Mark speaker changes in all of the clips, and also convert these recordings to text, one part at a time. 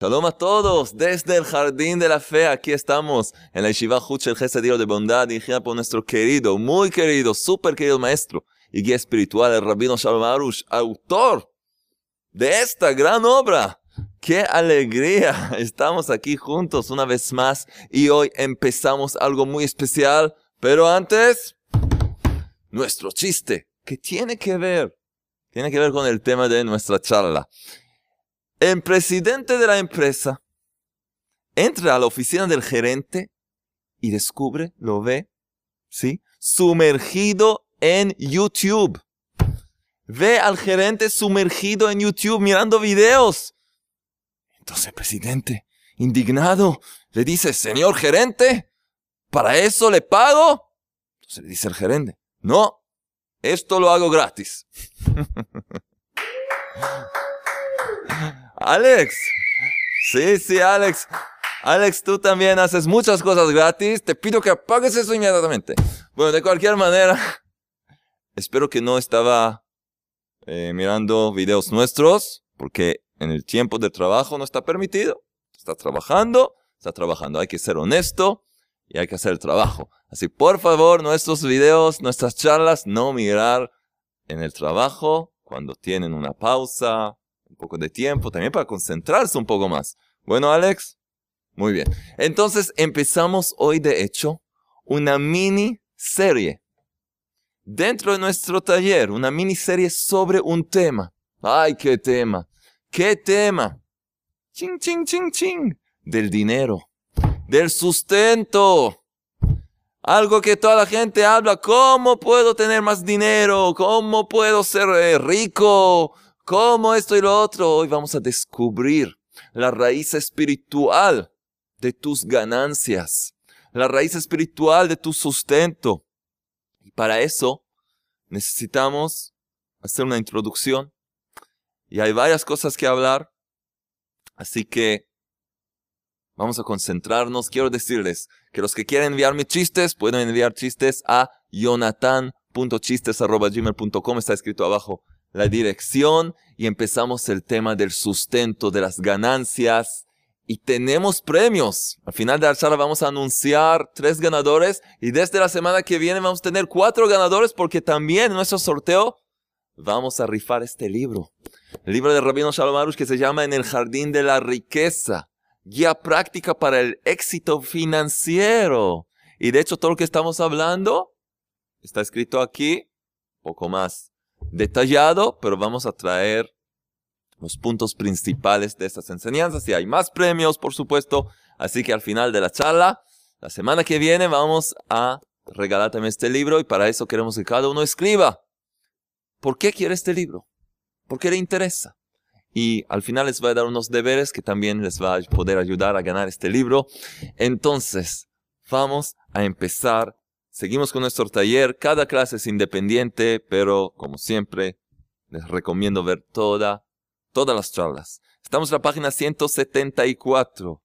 Speaker 1: Shalom a todos, desde el Jardín de la Fe, aquí estamos en la Yeshiva Hutz el de Bondad, dirigida por nuestro querido, muy querido, súper querido maestro y guía espiritual, el Rabino Shalom Arush, autor de esta gran obra. ¡Qué alegría! Estamos aquí juntos una vez más y hoy empezamos algo muy especial, pero antes, nuestro chiste, que tiene que ver, tiene que ver con el tema de nuestra charla. El presidente de la empresa entra a la oficina del gerente y descubre, lo ve, ¿sí? Sumergido en YouTube. Ve al gerente sumergido en YouTube mirando videos. Entonces el presidente, indignado, le dice, señor gerente, ¿para eso le pago? Entonces le dice el gerente, no, esto lo hago gratis. Alex. Sí, sí, Alex. Alex, tú también haces muchas cosas gratis. Te pido que apagues eso inmediatamente. Bueno, de cualquier manera, espero que no estaba eh, mirando videos nuestros, porque en el tiempo de trabajo no está permitido. Está trabajando, está trabajando. Hay que ser honesto y hay que hacer el trabajo. Así, por favor, nuestros videos, nuestras charlas, no mirar en el trabajo cuando tienen una pausa, poco de tiempo también para concentrarse un poco más. Bueno, Alex, muy bien. Entonces empezamos hoy, de hecho, una mini serie dentro de nuestro taller, una miniserie sobre un tema. ¡Ay, qué tema! ¿Qué tema? Ching, ching, ching, ching. Del dinero, del sustento. Algo que toda la gente habla, ¿cómo puedo tener más dinero? ¿Cómo puedo ser eh, rico? ¿Cómo esto y lo otro? Hoy vamos a descubrir la raíz espiritual de tus ganancias, la raíz espiritual de tu sustento. Y para eso necesitamos hacer una introducción. Y hay varias cosas que hablar. Así que vamos a concentrarnos. Quiero decirles que los que quieren enviarme chistes pueden enviar chistes a jonathan.chistes.gmail.com. Está escrito abajo la dirección y empezamos el tema del sustento, de las ganancias. Y tenemos premios. Al final de la charla vamos a anunciar tres ganadores y desde la semana que viene vamos a tener cuatro ganadores porque también en nuestro sorteo vamos a rifar este libro. El libro de Rabino Shalom Arush que se llama En el Jardín de la Riqueza. Guía práctica para el éxito financiero. Y de hecho todo lo que estamos hablando está escrito aquí, poco más detallado, pero vamos a traer los puntos principales de estas enseñanzas y hay más premios, por supuesto. Así que al final de la charla, la semana que viene vamos a regalar también este libro y para eso queremos que cada uno escriba. ¿Por qué quiere este libro? ¿Por qué le interesa? Y al final les voy a dar unos deberes que también les va a poder ayudar a ganar este libro. Entonces, vamos a empezar Seguimos con nuestro taller. Cada clase es independiente, pero como siempre, les recomiendo ver toda, todas las charlas. Estamos en la página 174.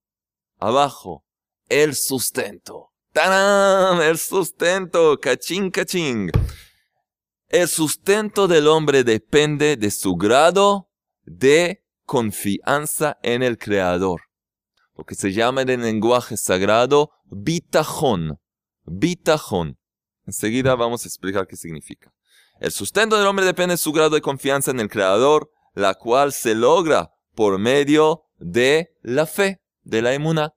Speaker 1: Abajo, el sustento. ¡Tarán! El sustento. Cachín, cachín. El sustento del hombre depende de su grado de confianza en el Creador. Lo que se llama en el lenguaje sagrado bitajón. Bitajón. Enseguida vamos a explicar qué significa. El sustento del hombre depende de su grado de confianza en el Creador, la cual se logra por medio de la fe, de la emuna.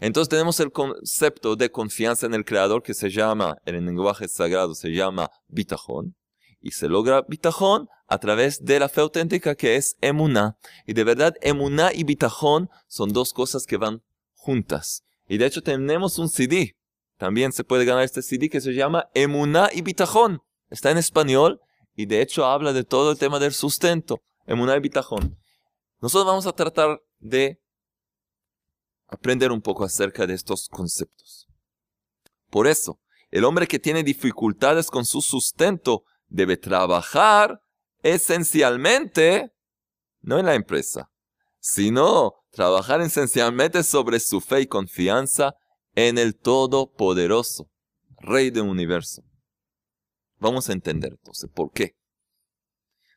Speaker 1: Entonces tenemos el concepto de confianza en el Creador que se llama, en el lenguaje sagrado se llama bitajón. Y se logra bitajón a través de la fe auténtica que es emuná. Y de verdad, emuná y bitajón son dos cosas que van juntas. Y de hecho tenemos un CD también se puede ganar este CD que se llama Emuná y Bitajón. Está en español y de hecho habla de todo el tema del sustento. Emuná y Bitajón. Nosotros vamos a tratar de aprender un poco acerca de estos conceptos. Por eso, el hombre que tiene dificultades con su sustento debe trabajar esencialmente, no en la empresa, sino trabajar esencialmente sobre su fe y confianza en el Todopoderoso, Rey del universo. Vamos a entender entonces por qué.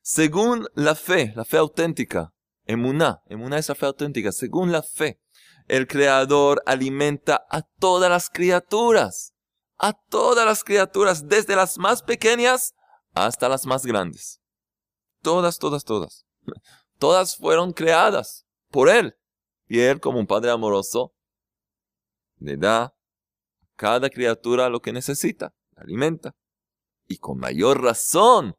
Speaker 1: Según la fe, la fe auténtica, Emuná, emuná es la fe auténtica. Según la fe, el Creador alimenta a todas las criaturas. A todas las criaturas, desde las más pequeñas hasta las más grandes. Todas, todas, todas. Todas fueron creadas por Él. Y Él, como un Padre amoroso, le da cada criatura lo que necesita, alimenta. Y con mayor razón,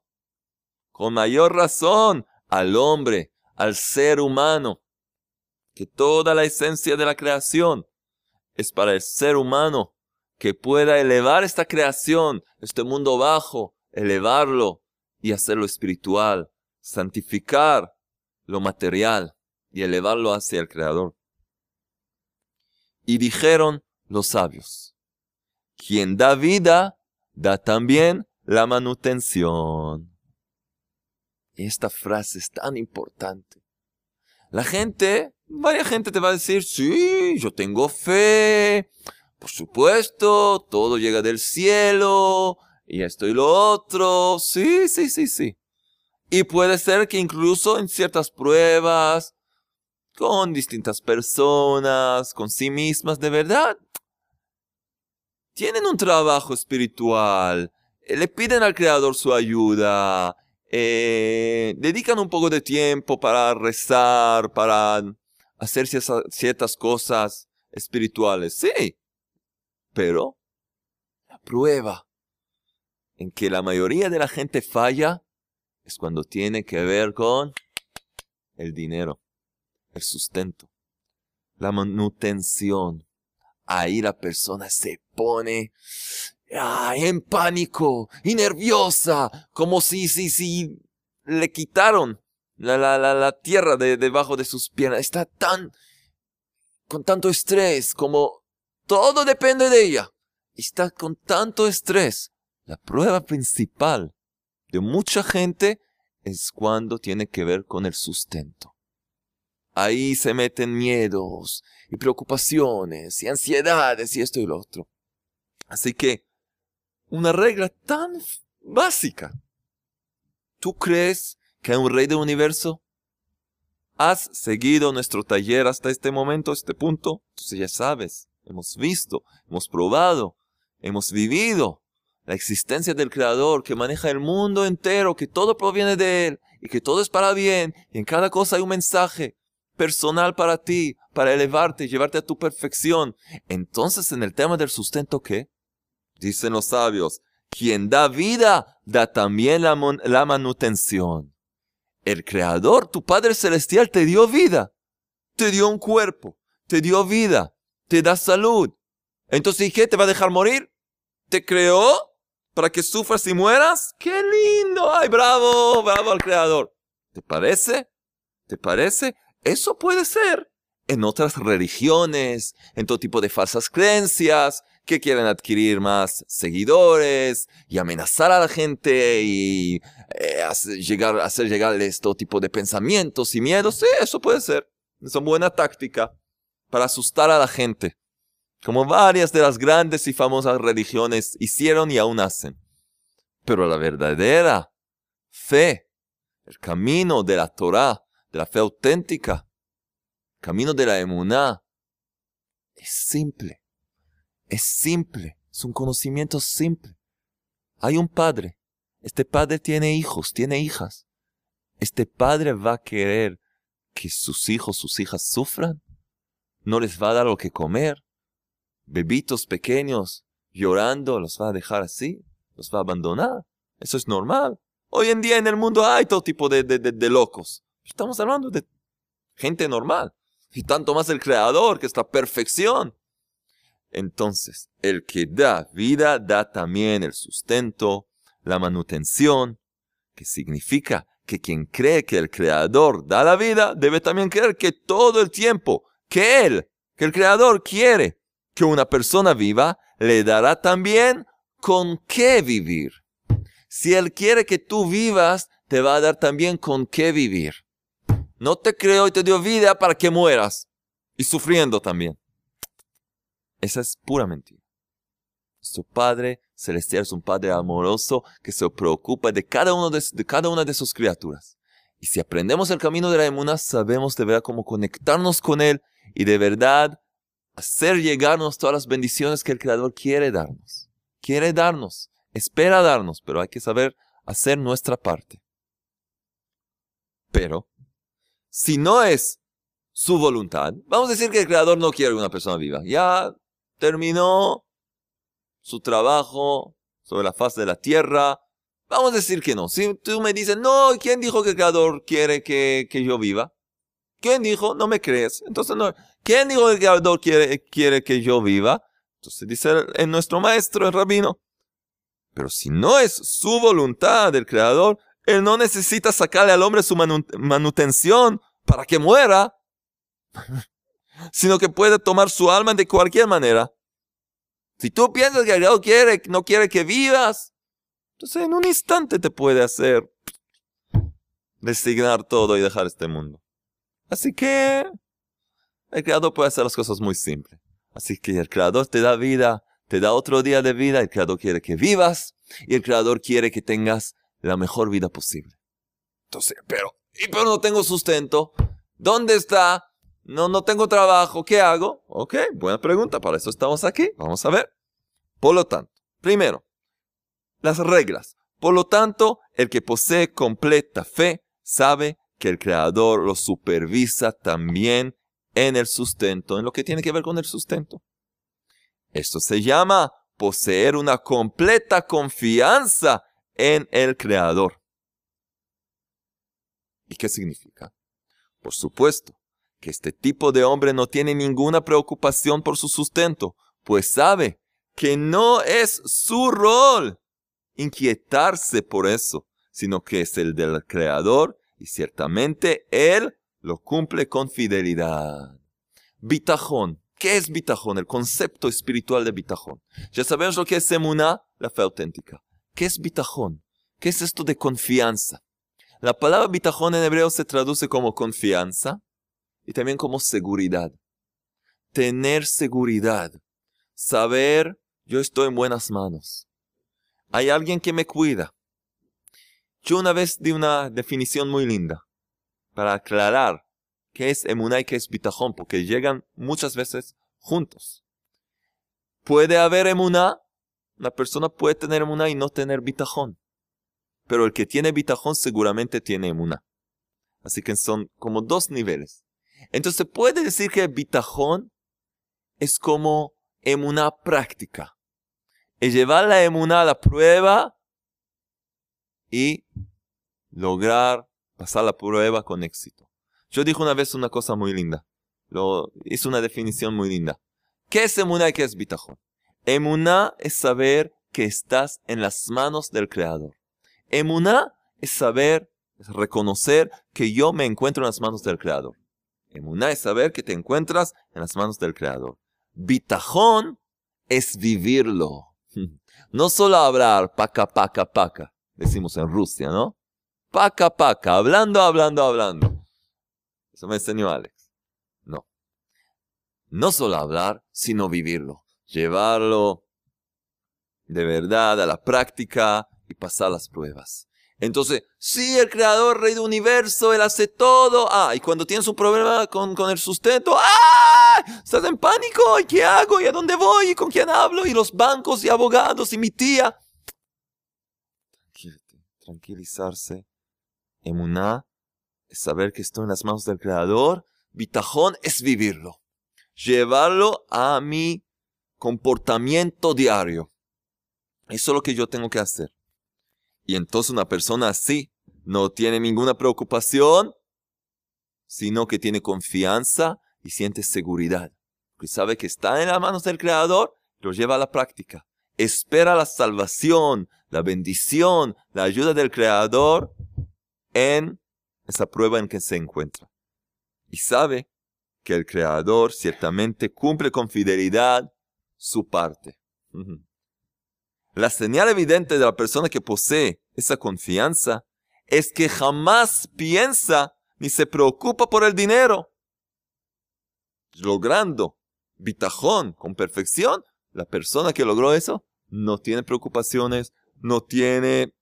Speaker 1: con mayor razón, al hombre, al ser humano, que toda la esencia de la creación es para el ser humano que pueda elevar esta creación, este mundo bajo, elevarlo y hacerlo espiritual, santificar lo material y elevarlo hacia el Creador. Y dijeron los sabios, quien da vida, da también la manutención. Esta frase es tan importante. La gente, varias gente te va a decir, sí, yo tengo fe, por supuesto, todo llega del cielo, y esto y lo otro, sí, sí, sí, sí. Y puede ser que incluso en ciertas pruebas, con distintas personas, con sí mismas, de verdad, tienen un trabajo espiritual, eh, le piden al Creador su ayuda, eh, dedican un poco de tiempo para rezar, para hacer ciertas cosas espirituales, sí, pero la prueba en que la mayoría de la gente falla es cuando tiene que ver con el dinero, el sustento, la manutención. Ahí la persona se pone en pánico y nerviosa, como si, si, si le quitaron la, la, la, la tierra de, debajo de sus piernas. Está tan, con tanto estrés, como todo depende de ella. Está con tanto estrés. La prueba principal de mucha gente es cuando tiene que ver con el sustento. Ahí se meten miedos y preocupaciones y ansiedades y esto y lo otro. Así que, una regla tan básica. ¿Tú crees que hay un rey del universo? ¿Has seguido nuestro taller hasta este momento, este punto? Entonces ya sabes, hemos visto, hemos probado, hemos vivido la existencia del Creador que maneja el mundo entero, que todo proviene de Él y que todo es para bien y en cada cosa hay un mensaje personal para ti, para elevarte y llevarte a tu perfección. Entonces en el tema del sustento, ¿qué? Dicen los sabios, quien da vida, da también la, la manutención. El Creador, tu Padre Celestial, te dio vida, te dio un cuerpo, te dio vida, te da salud. Entonces, ¿qué? ¿Te va a dejar morir? ¿Te creó? para que sufras y mueras. ¡Qué lindo! ¡Ay, bravo! ¡Bravo al Creador! ¿Te parece? ¿Te parece? Eso puede ser en otras religiones, en todo tipo de falsas creencias que quieren adquirir más seguidores y amenazar a la gente y eh, hacer, hacer llegarles todo tipo de pensamientos y miedos. Sí, eso puede ser. Es una buena táctica para asustar a la gente como varias de las grandes y famosas religiones hicieron y aún hacen. Pero la verdadera fe, el camino de la Torah, de la fe auténtica, camino de la emuná, es simple, es simple, es un conocimiento simple. Hay un padre, este padre tiene hijos, tiene hijas. Este padre va a querer que sus hijos, sus hijas sufran. No les va a dar lo que comer bebitos pequeños llorando, los va a dejar así, los va a abandonar. Eso es normal. Hoy en día en el mundo hay todo tipo de, de, de, locos. Estamos hablando de gente normal. Y tanto más el creador, que es la perfección. Entonces, el que da vida da también el sustento, la manutención, que significa que quien cree que el creador da la vida, debe también creer que todo el tiempo que él, que el creador quiere que una persona viva, le dará también con qué vivir. Si Él quiere que tú vivas, te va a dar también con qué vivir. No te creo y te dio vida para que mueras. Y sufriendo también. Esa es pura mentira. Su Padre Celestial es un Padre amoroso que se preocupa de cada, uno de cada una de sus criaturas. Y si aprendemos el camino de la emuna, sabemos de verdad cómo conectarnos con Él y de verdad hacer llegarnos todas las bendiciones que el Creador quiere darnos. Quiere darnos, espera darnos, pero hay que saber hacer nuestra parte. Pero, si no es su voluntad, vamos a decir que el Creador no quiere una persona viva. Ya terminó su trabajo sobre la faz de la tierra, Vamos a decir que no. Si tú me dices, no, ¿quién dijo que el Creador quiere que, yo viva? ¿Quién dijo? No me crees. Entonces, no. ¿quién dijo que el Creador quiere, quiere que yo viva? Entonces dice en nuestro maestro, el rabino. Pero si no es su voluntad del Creador, Él no necesita sacarle al hombre su manutención para que muera, sino que puede tomar su alma de cualquier manera. Si tú piensas que Creador quiere, no quiere que vivas, entonces en un instante te puede hacer designar todo y dejar este mundo. Así que el creador puede hacer las cosas muy simples. Así que el creador te da vida, te da otro día de vida, el creador quiere que vivas y el creador quiere que tengas la mejor vida posible. Entonces, pero, y pero no tengo sustento. ¿Dónde está? No, no tengo trabajo. ¿Qué hago? Ok, buena pregunta. Para eso estamos aquí. Vamos a ver. Por lo tanto, primero, las reglas. Por lo tanto, el que posee completa fe sabe que el Creador lo supervisa también en el sustento, en lo que tiene que ver con el sustento. Esto se llama poseer una completa confianza en el Creador. ¿Y qué significa? Por supuesto, que este tipo de hombre no tiene ninguna preocupación por su sustento, pues sabe que no es su rol inquietarse por eso, sino que es el del Creador y ciertamente Él lo cumple con fidelidad. Bitajón. ¿Qué es bitajón? El concepto espiritual de bitajón. Ya sabemos lo que es emuná, la fe auténtica. ¿Qué es bitajón? ¿Qué es esto de confianza? La palabra bitajón en hebreo se traduce como confianza y también como seguridad. Tener seguridad. Saber, yo estoy en buenas manos hay alguien que me cuida. Yo una vez di una definición muy linda para aclarar qué es emuná y qué es bitajón, porque llegan muchas veces juntos. Puede haber emuná, una persona puede tener emuná y no tener bitajón, pero el que tiene bitajón seguramente tiene emuná. Así que son como dos niveles. Entonces se puede decir que bitajón es como emuná práctica es llevar la emuná a la prueba y lograr pasar la prueba con éxito. Yo dije una vez una cosa muy linda. Lo, hice una definición muy linda. ¿Qué es emuná y qué es bitajón? Emuná es saber que estás en las manos del Creador. Emuná es saber, es reconocer que yo me encuentro en las manos del Creador. Emuná es saber que te encuentras en las manos del Creador. Bitajón es vivirlo. No solo hablar paca, paca, paca, decimos en Rusia, ¿no? Paca, paca, hablando, hablando, hablando. Eso me enseñó Alex. No. No solo hablar, sino vivirlo. Llevarlo de verdad a la práctica y pasar las pruebas. Entonces, sí, el creador, rey del universo, él hace todo. Ah, y cuando tienes un problema con, con el sustento, ¡ah! Estás en pánico, ¿y qué hago? ¿Y a dónde voy? ¿Y con quién hablo? ¿Y los bancos y abogados y mi tía? tranquilizarse. Emuná es saber que estoy en las manos del creador. Bitajón es vivirlo. Llevarlo a mi comportamiento diario. Eso es lo que yo tengo que hacer. Y entonces una persona así no tiene ninguna preocupación, sino que tiene confianza y siente seguridad. Porque sabe que está en las manos del Creador, lo lleva a la práctica. Espera la salvación, la bendición, la ayuda del Creador en esa prueba en que se encuentra. Y sabe que el Creador ciertamente cumple con fidelidad su parte. La señal evidente de la persona que posee esa confianza es que jamás piensa ni se preocupa por el dinero. Logrando bitajón con perfección, la persona que logró eso no tiene preocupaciones, no tiene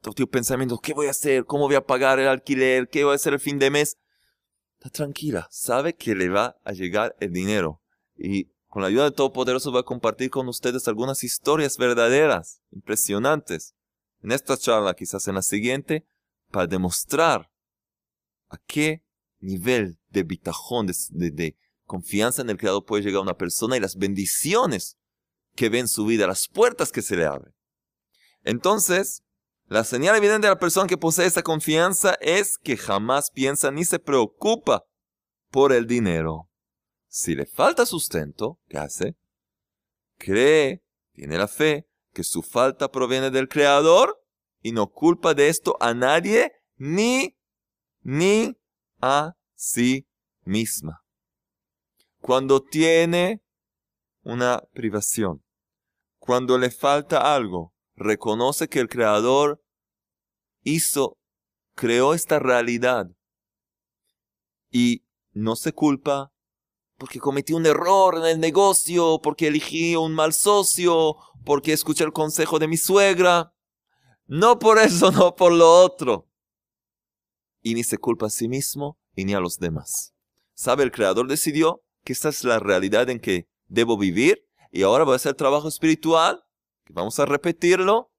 Speaker 1: todo tipo pensamientos, ¿qué voy a hacer? ¿Cómo voy a pagar el alquiler? ¿Qué voy a hacer el fin de mes? Está tranquila, sabe que le va a llegar el dinero. Y con la ayuda de Todopoderoso voy a compartir con ustedes algunas historias verdaderas, impresionantes, en esta charla, quizás en la siguiente, para demostrar a qué nivel de bitajón, de, confianza en el Creador puede llegar una persona y las bendiciones que ve en su vida, las puertas que se le abren. Entonces, la señal evidente de la persona que posee esa confianza es que jamás piensa ni se preocupa por el dinero. Si le falta sustento, ¿qué hace? Cree, tiene la fe, que su falta proviene del Creador y no culpa de esto a nadie ni, ni a sí misma. Cuando tiene una privación, cuando le falta algo, reconoce que el Creador hizo, creó esta realidad y no se culpa porque cometí un error en el negocio, porque elegí un mal socio, porque escuché el consejo de mi suegra. No por eso, no por lo otro. Y ni se culpa a sí mismo y ni a los demás. ¿Sabe? El Creador decidió que esta es la realidad en que debo vivir y ahora voy a hacer trabajo espiritual, que vamos a repetirlo,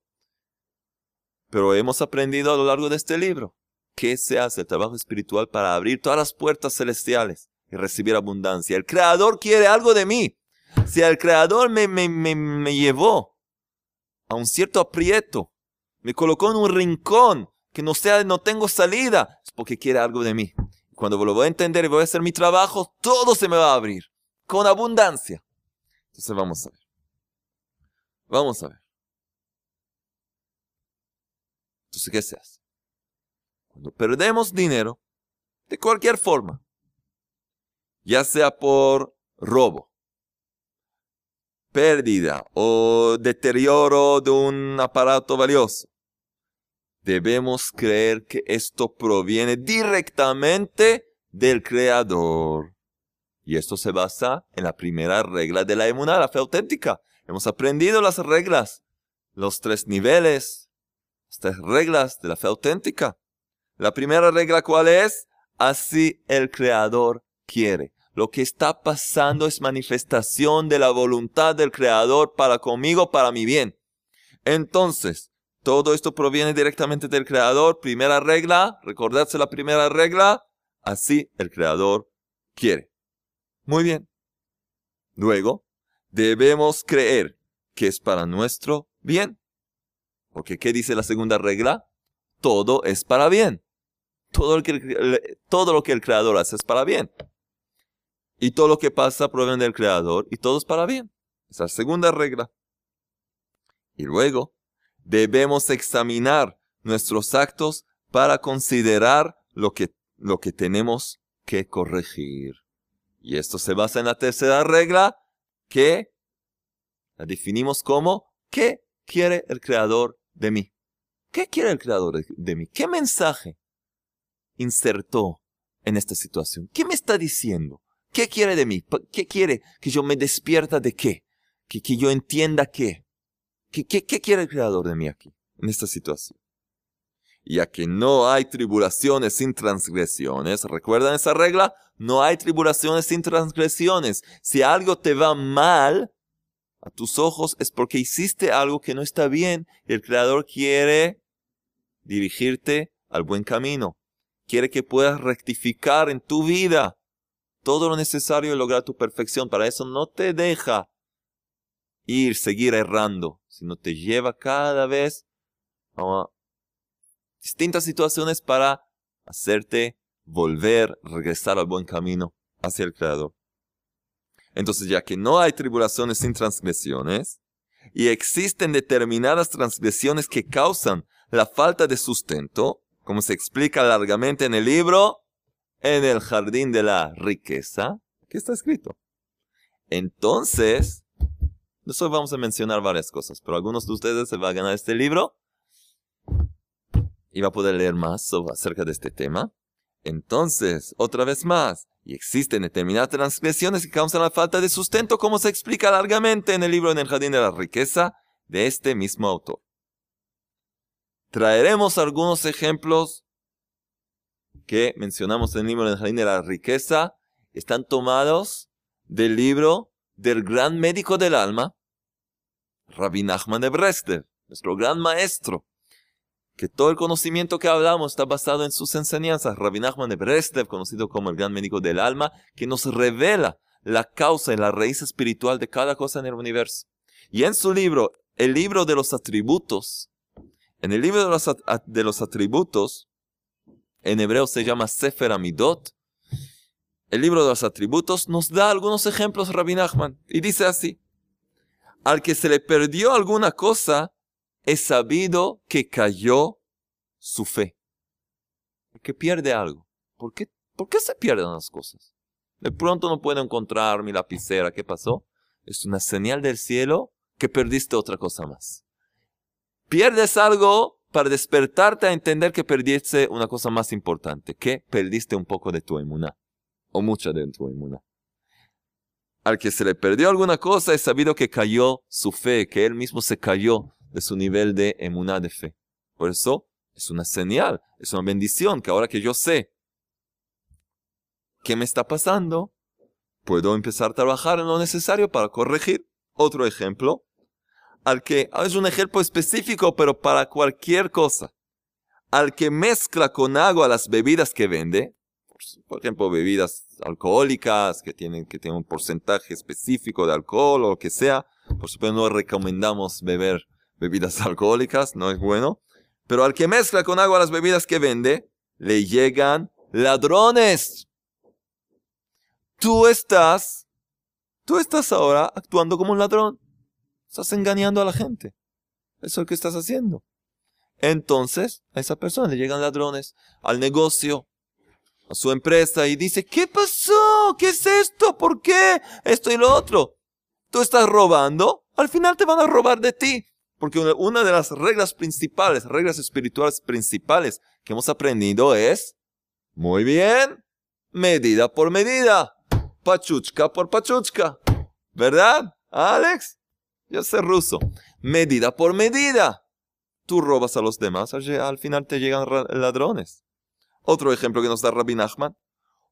Speaker 1: pero hemos aprendido a lo largo de este libro qué se hace el trabajo espiritual para abrir todas las puertas celestiales y recibir abundancia. El Creador quiere algo de mí. Si el Creador me, me, me, me llevó a un cierto aprieto, me colocó en un rincón que no sea, no tengo salida, es porque quiere algo de mí. Cuando lo voy a entender y voy a hacer mi trabajo, todo se me va a abrir con abundancia. Entonces vamos a ver. Vamos a ver. Entonces, ¿qué se hace? Cuando perdemos dinero, de cualquier forma, ya sea por robo, pérdida o deterioro de un aparato valioso, debemos creer que esto proviene directamente del Creador. Y esto se basa en la primera regla de la emuná, la fe auténtica. Hemos aprendido las reglas, los tres niveles, las tres reglas de la fe auténtica. La primera regla, ¿cuál es? Así el Creador Lo que está pasando es manifestación de la voluntad del Creador para conmigo, para mi bien. Entonces, todo esto proviene directamente del Creador. Primera regla, recordarse la primera regla, así el Creador quiere. Muy bien. Luego, debemos creer que es para nuestro bien. Porque ¿qué dice la segunda regla? Todo es para bien. Todo que todo lo que el Creador hace es para bien. Y todo lo que pasa proviene del Creador y todo es para bien. Esa es la segunda regla. Y luego, debemos examinar nuestros actos para considerar lo que, lo que tenemos que corregir. Y esto se basa en la tercera regla que la definimos como ¿qué quiere el creador de mí? ¿Qué quiere el creador de mí? ¿Qué mensaje insertó en esta situación? ¿Qué me está diciendo? ¿Qué quiere de mí? ¿Qué quiere? ¿Que yo me despierta de qué? ¿Que, que yo entienda qué? ¿Qué, qué? ¿Qué quiere el creador de mí aquí, en esta situación? Ya que no hay tribulaciones sin transgresiones, ¿recuerdan esa regla? No hay tribulaciones sin transgresiones. Si algo te va mal a tus ojos es porque hiciste algo que no está bien y el Creador quiere dirigirte al buen camino. Quiere que puedas rectificar en tu vida todo lo necesario y lograr tu perfección. Para eso no te deja ir, seguir errando, sino te lleva cada vez a distintas situaciones para hacerte volver, regresar al buen camino hacia el Creador. Entonces, ya que no hay tribulaciones sin transgresiones, y existen determinadas transgresiones que causan la falta de sustento, como se explica largamente en el libro, en el jardín de la riqueza, que está escrito. Entonces, nosotros vamos a mencionar varias cosas, pero algunos de ustedes se van a ganar este libro y va a poder leer más sobre, acerca de este tema. Entonces, otra vez más, y existen determinadas transgresiones que causan la falta de sustento, como se explica largamente en el libro En el Jardín de la Riqueza de este mismo autor. Traeremos algunos ejemplos que mencionamos en el libro de la Riqueza. Están tomados del libro del gran médico del alma, Rabbi Nachman de Breslev, nuestro gran maestro, que todo el conocimiento que hablamos está basado en sus enseñanzas. Rabbi Nachman de Breslev, conocido como el gran médico del alma, que nos revela la causa y la raíz espiritual de cada cosa en el universo. Y en su libro, el libro de los atributos, en el libro de los atributos, en hebreo se llama Sefer Amidot, el libro de los atributos nos da algunos ejemplos Rabbi Nachman y dice así, al que se le perdió alguna cosa, es sabido que cayó su fe. El que pierde algo. ¿Por qué, ¿Por qué se pierden las cosas? De pronto no puedo encontrar mi lapicera. ¿Qué pasó? Es una señal del cielo que perdiste otra cosa más. Pierdes algo para despertarte a entender que perdiste una cosa más importante, que perdiste un poco de tu inmunidad, o mucha de tu inmunidad. Al que se le perdió alguna cosa es sabido que cayó su fe, que él mismo se cayó de su nivel de emuná de fe. Por eso es una señal, es una bendición que ahora que yo sé qué me está pasando, puedo empezar a trabajar en lo necesario para corregir. Otro ejemplo, al que, ah, es un ejemplo específico, pero para cualquier cosa, al que mezcla con agua las bebidas que vende, por ejemplo, bebidas alcohólicas que tienen, que tienen un porcentaje específico de alcohol o lo que sea, por supuesto no recomendamos beber bebidas alcohólicas, no es bueno, pero al que mezcla con agua las bebidas que vende, le llegan ladrones. Tú estás, tú estás ahora actuando como un ladrón. Estás engañando a la gente. Eso es lo que estás haciendo. Entonces, a esa persona le llegan ladrones al negocio, a su empresa y dice, ¿qué pasó? ¿Qué es esto? ¿Por qué? Esto y lo otro. Tú estás robando, al final te van a robar de ti. Porque una de las reglas principales, reglas espirituales principales que hemos aprendido es, muy bien, medida por medida, pachuchka por pachuchka. ¿Verdad, Alex? Yo sé ruso. Medida por medida. Tú robas a los demás, al final te llegan ladrones. Otro ejemplo que nos da Rabbi Nachman.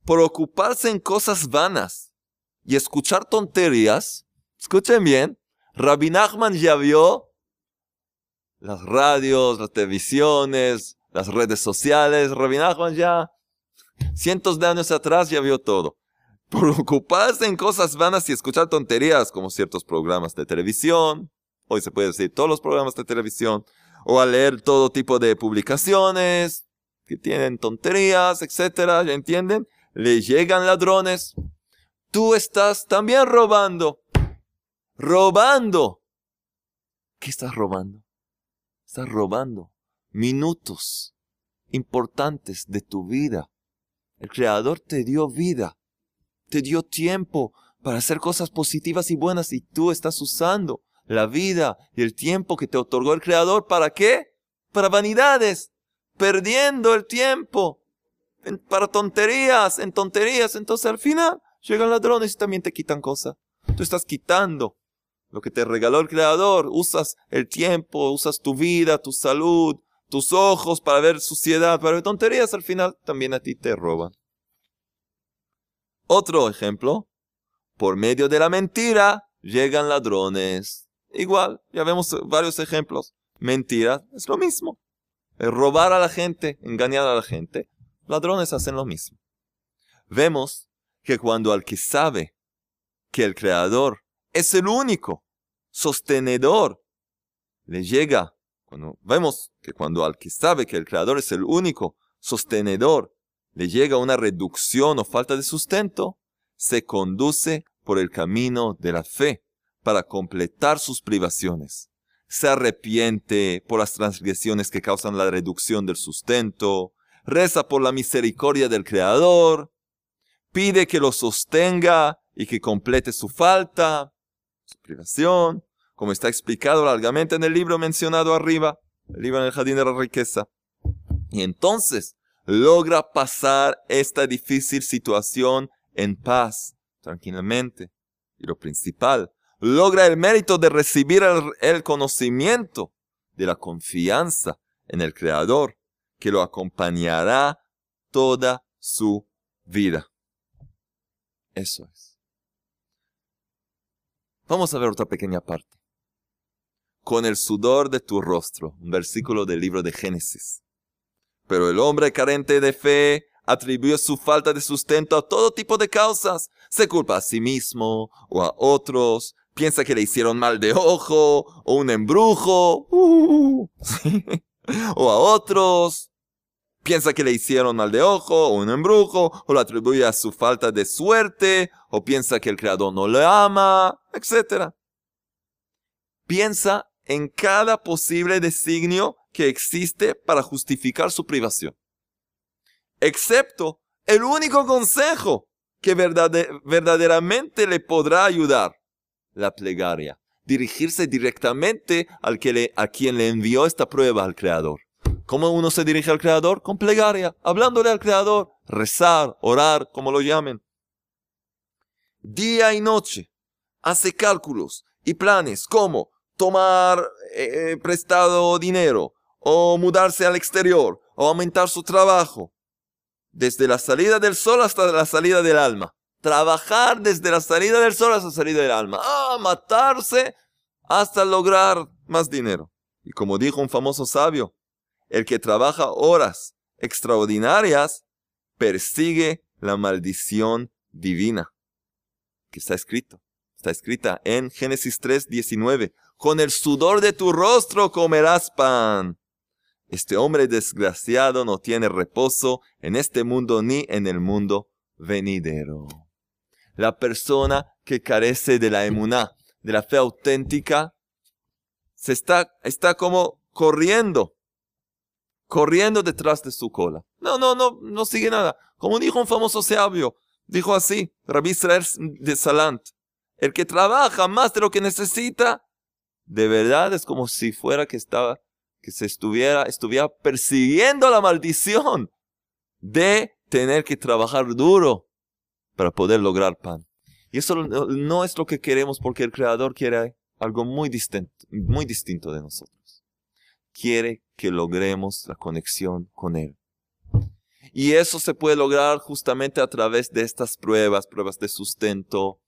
Speaker 1: Por ocuparse en cosas vanas y escuchar tonterías, escuchen bien, Rabbi Nachman ya vio las radios, las televisiones, las redes sociales. Rabbi Nachman ya cientos de años atrás ya vio todo por ocuparse en cosas vanas y escuchar tonterías como ciertos programas de televisión, hoy se puede decir todos los programas de televisión, o a leer todo tipo de publicaciones que tienen tonterías, etcétera, ¿ya entienden? Le llegan ladrones. Tú estás también robando. Robando. ¿Qué estás robando? Estás robando minutos importantes de tu vida. El Creador te dio vida te dio tiempo para hacer cosas positivas y buenas y tú estás usando la vida y el tiempo que te otorgó el Creador. ¿Para qué? Para vanidades, perdiendo el tiempo, para tonterías, en tonterías. Entonces al final llegan ladrones y también te quitan cosas. Tú estás quitando lo que te regaló el Creador. Usas el tiempo, usas tu vida, tu salud, tus ojos para ver suciedad, para ver tonterías. Al final también a ti te roban. Otro ejemplo, por medio de la mentira llegan ladrones. Igual, ya vemos varios ejemplos. Mentira es lo mismo. robar a la gente, engañar a la gente. Ladrones hacen lo mismo. Vemos que cuando al que sabe que el Creador es el único sostenedor, le llega, vemos que cuando al que sabe que el Creador es el único sostenedor, le llega una reducción o falta de sustento, se conduce por el camino de la fe para completar sus privaciones. Se arrepiente por las transgresiones que causan la reducción del sustento, reza por la misericordia del Creador, pide que lo sostenga y que complete su falta, su privación, como está explicado largamente en el libro mencionado arriba, el libro en el Jardín de la Riqueza. Y entonces logra pasar esta difícil situación en paz, tranquilamente. Y lo principal, logra el mérito de recibir el, conocimiento de la confianza en el Creador, que lo acompañará toda su vida. Eso es. Vamos a ver otra pequeña parte. Con el sudor de tu rostro, un versículo del libro de Génesis. Pero el hombre carente de fe atribuyó su falta de sustento a todo tipo de causas. Se culpa a sí mismo o a otros, piensa que le hicieron mal de ojo o un embrujo, uh, o a otros, piensa que le hicieron mal de ojo o un embrujo, o lo atribuye a su falta de suerte, o piensa que el creador no le ama, etc. Piensa en cada posible designio que existe para justificar su privación. Excepto el único consejo que verdaderamente le podrá ayudar, la plegaria. Dirigirse directamente al que le, a quien le envió esta prueba al Creador. ¿Cómo uno se dirige al Creador? Con plegaria, hablándole al Creador, rezar, orar, como lo llamen. Día y noche hace cálculos y planes como tomar eh, prestado dinero, o mudarse al exterior, o aumentar su trabajo. Desde la salida del sol hasta la salida del alma. Trabajar desde la salida del sol hasta la salida del alma. Ah, matarse hasta lograr más dinero. Y como dijo un famoso sabio, el que trabaja horas extraordinarias persigue la maldición divina. Que está escrito. Está escrita en Génesis 3, 19. Con el sudor de tu rostro comerás pan. Este hombre desgraciado no tiene reposo en este mundo ni en el mundo venidero. La persona que carece de la emuná, de la fe auténtica, se está, está como corriendo, corriendo detrás de su cola. No, no, no, no sigue nada. Como dijo un famoso sabio, dijo así, Rabbi Israel de Salant, el que trabaja más de lo que necesita, de verdad es como si fuera que estaba se estuviera, estuviera persiguiendo la maldición de tener que trabajar duro para poder lograr pan. Y eso no es lo que queremos porque el Creador quiere algo muy distinto, muy distinto de nosotros. Quiere que logremos la conexión con Él. Y eso se puede lograr justamente a través de estas pruebas, pruebas de sustento,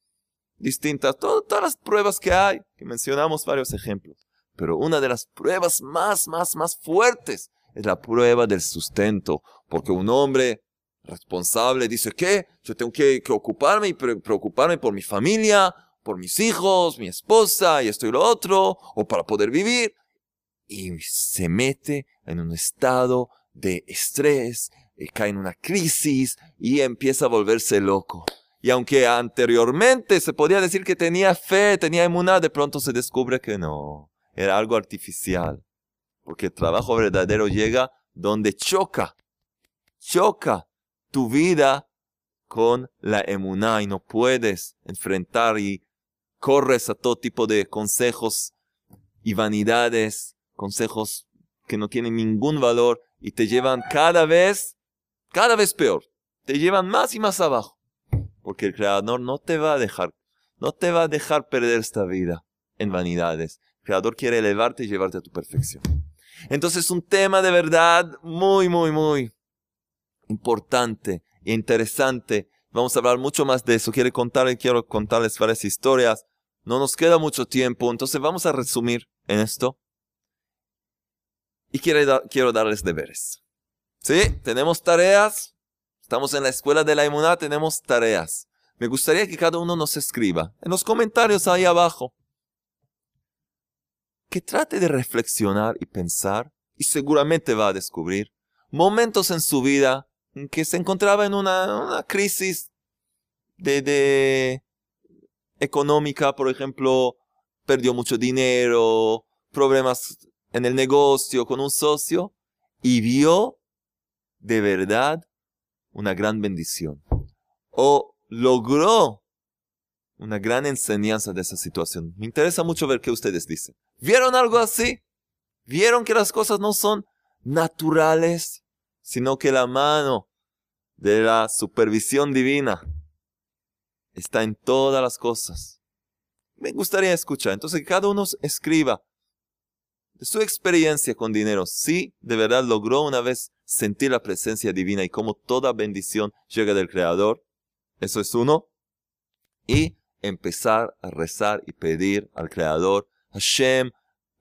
Speaker 1: distintas, todas las pruebas que hay, que mencionamos varios ejemplos. Pero una de las pruebas más, más, más fuertes es la prueba del sustento. Porque un hombre responsable dice que yo tengo que, ocuparme y preocuparme por mi familia, por mis hijos, mi esposa y esto y lo otro, o para poder vivir. Y se mete en un estado de estrés, y cae en una crisis y empieza a volverse loco. Y aunque anteriormente se podía decir que tenía fe, tenía inmunidad, de pronto se descubre que no era algo artificial. Porque el trabajo verdadero llega donde choca, choca tu vida con la emuná y no puedes enfrentar y corres a todo tipo de consejos y vanidades, consejos que no tienen ningún valor y te llevan cada vez, cada vez peor. Te llevan más y más abajo. Porque el Creador no te va a dejar, no te va a dejar perder esta vida en vanidades. Creador quiere elevarte y llevarte a tu perfección. Entonces un tema de verdad muy, muy, muy importante e interesante. Vamos a hablar mucho más de eso. Quiero, contar, quiero contarles varias historias. No nos queda mucho tiempo, entonces vamos a resumir en esto. Y quiero, quiero darles deberes. ¿Sí? Tenemos tareas. Estamos en la escuela de la inmunidad, tenemos tareas. Me gustaría que cada uno nos escriba en los comentarios ahí abajo que trate de reflexionar y pensar y seguramente va a descubrir momentos en su vida en que se encontraba en una, crisis de, económica, por ejemplo, perdió mucho dinero, problemas en el negocio con un socio y vio de verdad una gran bendición. O logró una gran enseñanza de esa situación. Me interesa mucho ver qué ustedes dicen. ¿Vieron algo así? ¿Vieron que las cosas no son naturales, sino que la mano de la supervisión divina está en todas las cosas? Me gustaría escuchar. Entonces, que cada uno escriba de su experiencia con dinero. Si de verdad logró una vez sentir la presencia divina y cómo toda bendición llega del Creador. Eso es uno. Y empezar a rezar y pedir al Creador, Hashem,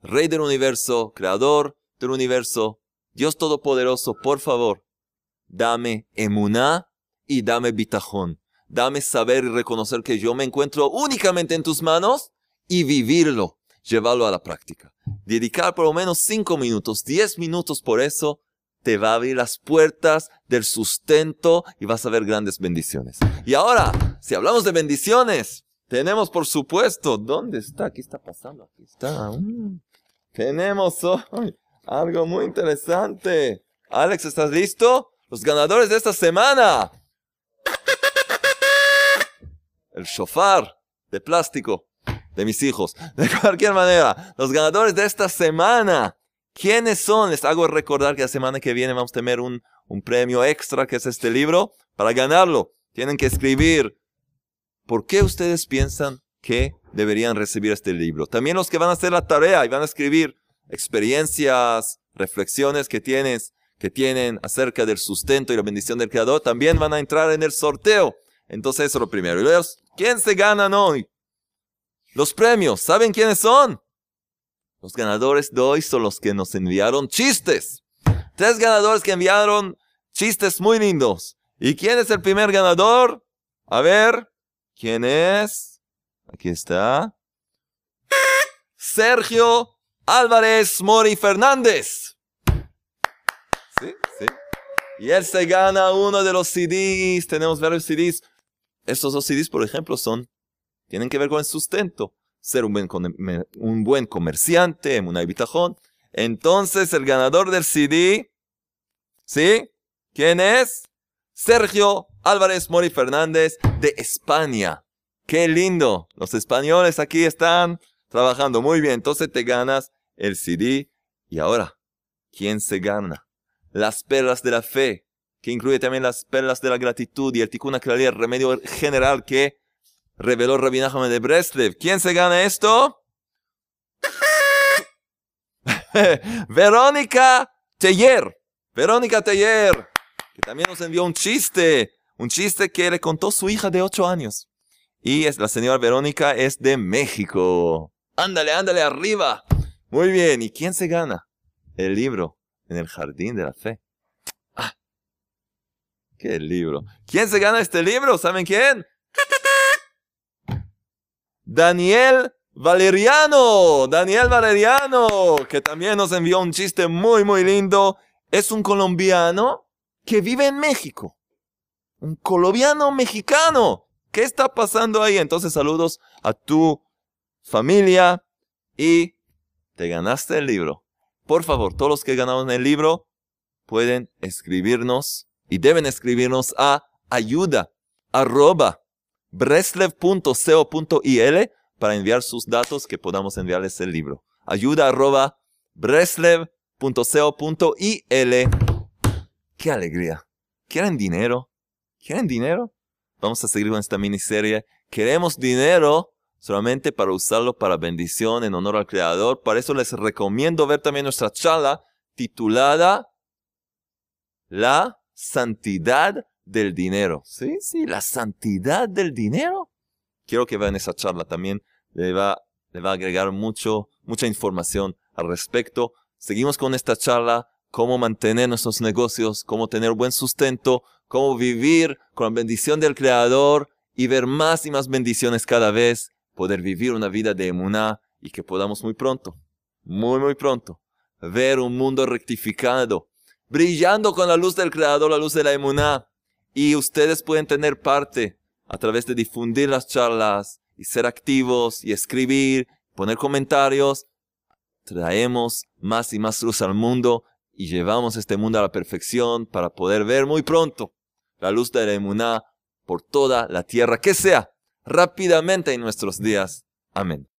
Speaker 1: Rey del universo, Creador del universo, Dios Todopoderoso, por favor, dame emuná y dame bitajón. Dame saber y reconocer que yo me encuentro únicamente en tus manos y vivirlo, llevarlo a la práctica. Dedicar por lo menos cinco minutos, diez minutos por eso, te va a abrir las puertas del sustento y vas a ver grandes bendiciones. Y ahora, si hablamos de bendiciones, tenemos por supuesto, ¿dónde está? ¿Qué está pasando? Aquí está. Mm. Tenemos hoy algo muy interesante. Alex, ¿estás listo? Los ganadores de esta semana el shofar de plástico de mis hijos. De cualquier manera, los ganadores de esta semana, ¿quiénes son? Les hago recordar que la semana que viene vamos a tener un, un premio extra que es este libro. Para ganarlo, tienen que escribir por qué ustedes piensan que deberían recibir este libro. También los que van a hacer la tarea y van a escribir experiencias, reflexiones que tienes, que tienen acerca del sustento y la bendición del Creador, también van a entrar en el sorteo. Entonces eso es lo primero. Y luego, ¿quién se ganan hoy? Los premios, ¿saben quiénes son? Los ganadores de hoy son los que nos enviaron chistes. Tres ganadores que enviaron chistes muy lindos. ¿Y quién es el primer ganador? A ver, ¿quién es? Aquí está. Sergio Álvarez Mori Fernández. Sí, sí. Y él se gana uno de los CDs. Tenemos varios CDs. Estos dos CDs, por ejemplo, son, tienen que ver con el sustento. Ser un buen, un buen comerciante, un bitajón. Entonces, el ganador del CD, ¿sí? ¿Quién es? Sergio Álvarez Mori Fernández de España. ¡Qué lindo! Los españoles aquí están trabajando muy bien. Entonces te ganas el CD. Y ahora, ¿quién se gana? Las perlas de la fe que incluye también las perlas de la gratitud y el tikkun el remedio general que reveló Rabbi Nachman de Breslev. ¿Quién se gana esto? Verónica Teller. Verónica Teller, que también nos envió un chiste, un chiste que le contó su hija de 8 años. Y es, la señora Verónica es de México. Ándale, ándale, arriba. Muy bien, ¿y quién se gana? El libro en el jardín de la fe. ¿Qué libro? ¿Quién se gana este libro? ¿Saben quién? Daniel Valeriano. Daniel Valeriano, que también nos envió un chiste muy, muy lindo. Es un colombiano que vive en México. Un colombiano mexicano. ¿Qué está pasando ahí? Entonces saludos a tu familia y te ganaste el libro. Por favor, todos los que ganaron el libro pueden escribirnos y deben escribirnos a ayuda arroba para enviar sus datos que podamos enviarles el libro. Ayuda arroba. ¡Qué alegría! ¿Quieren dinero? ¿Quieren dinero? Vamos a seguir con esta miniserie. Queremos dinero solamente para usarlo para bendición en honor al Creador. Para eso les recomiendo ver también nuestra charla titulada La santidad del dinero. Sí, sí, la santidad del dinero. Quiero que vean esa charla también. Le va, le va a agregar mucho, mucha información al respecto. Seguimos con esta charla, cómo mantener nuestros negocios, cómo tener buen sustento, cómo vivir con la bendición del Creador y ver más y más bendiciones cada vez, poder vivir una vida de emuná y que podamos muy pronto, muy, muy pronto, ver un mundo rectificado, brillando con la luz del Creador, la luz de la emuná. Y ustedes pueden tener parte a través de difundir las charlas y ser activos y escribir, poner comentarios. Traemos más y más luz al mundo y llevamos este mundo a la perfección para poder ver muy pronto la luz de la emuná por toda la tierra, que sea rápidamente en nuestros días. Amén.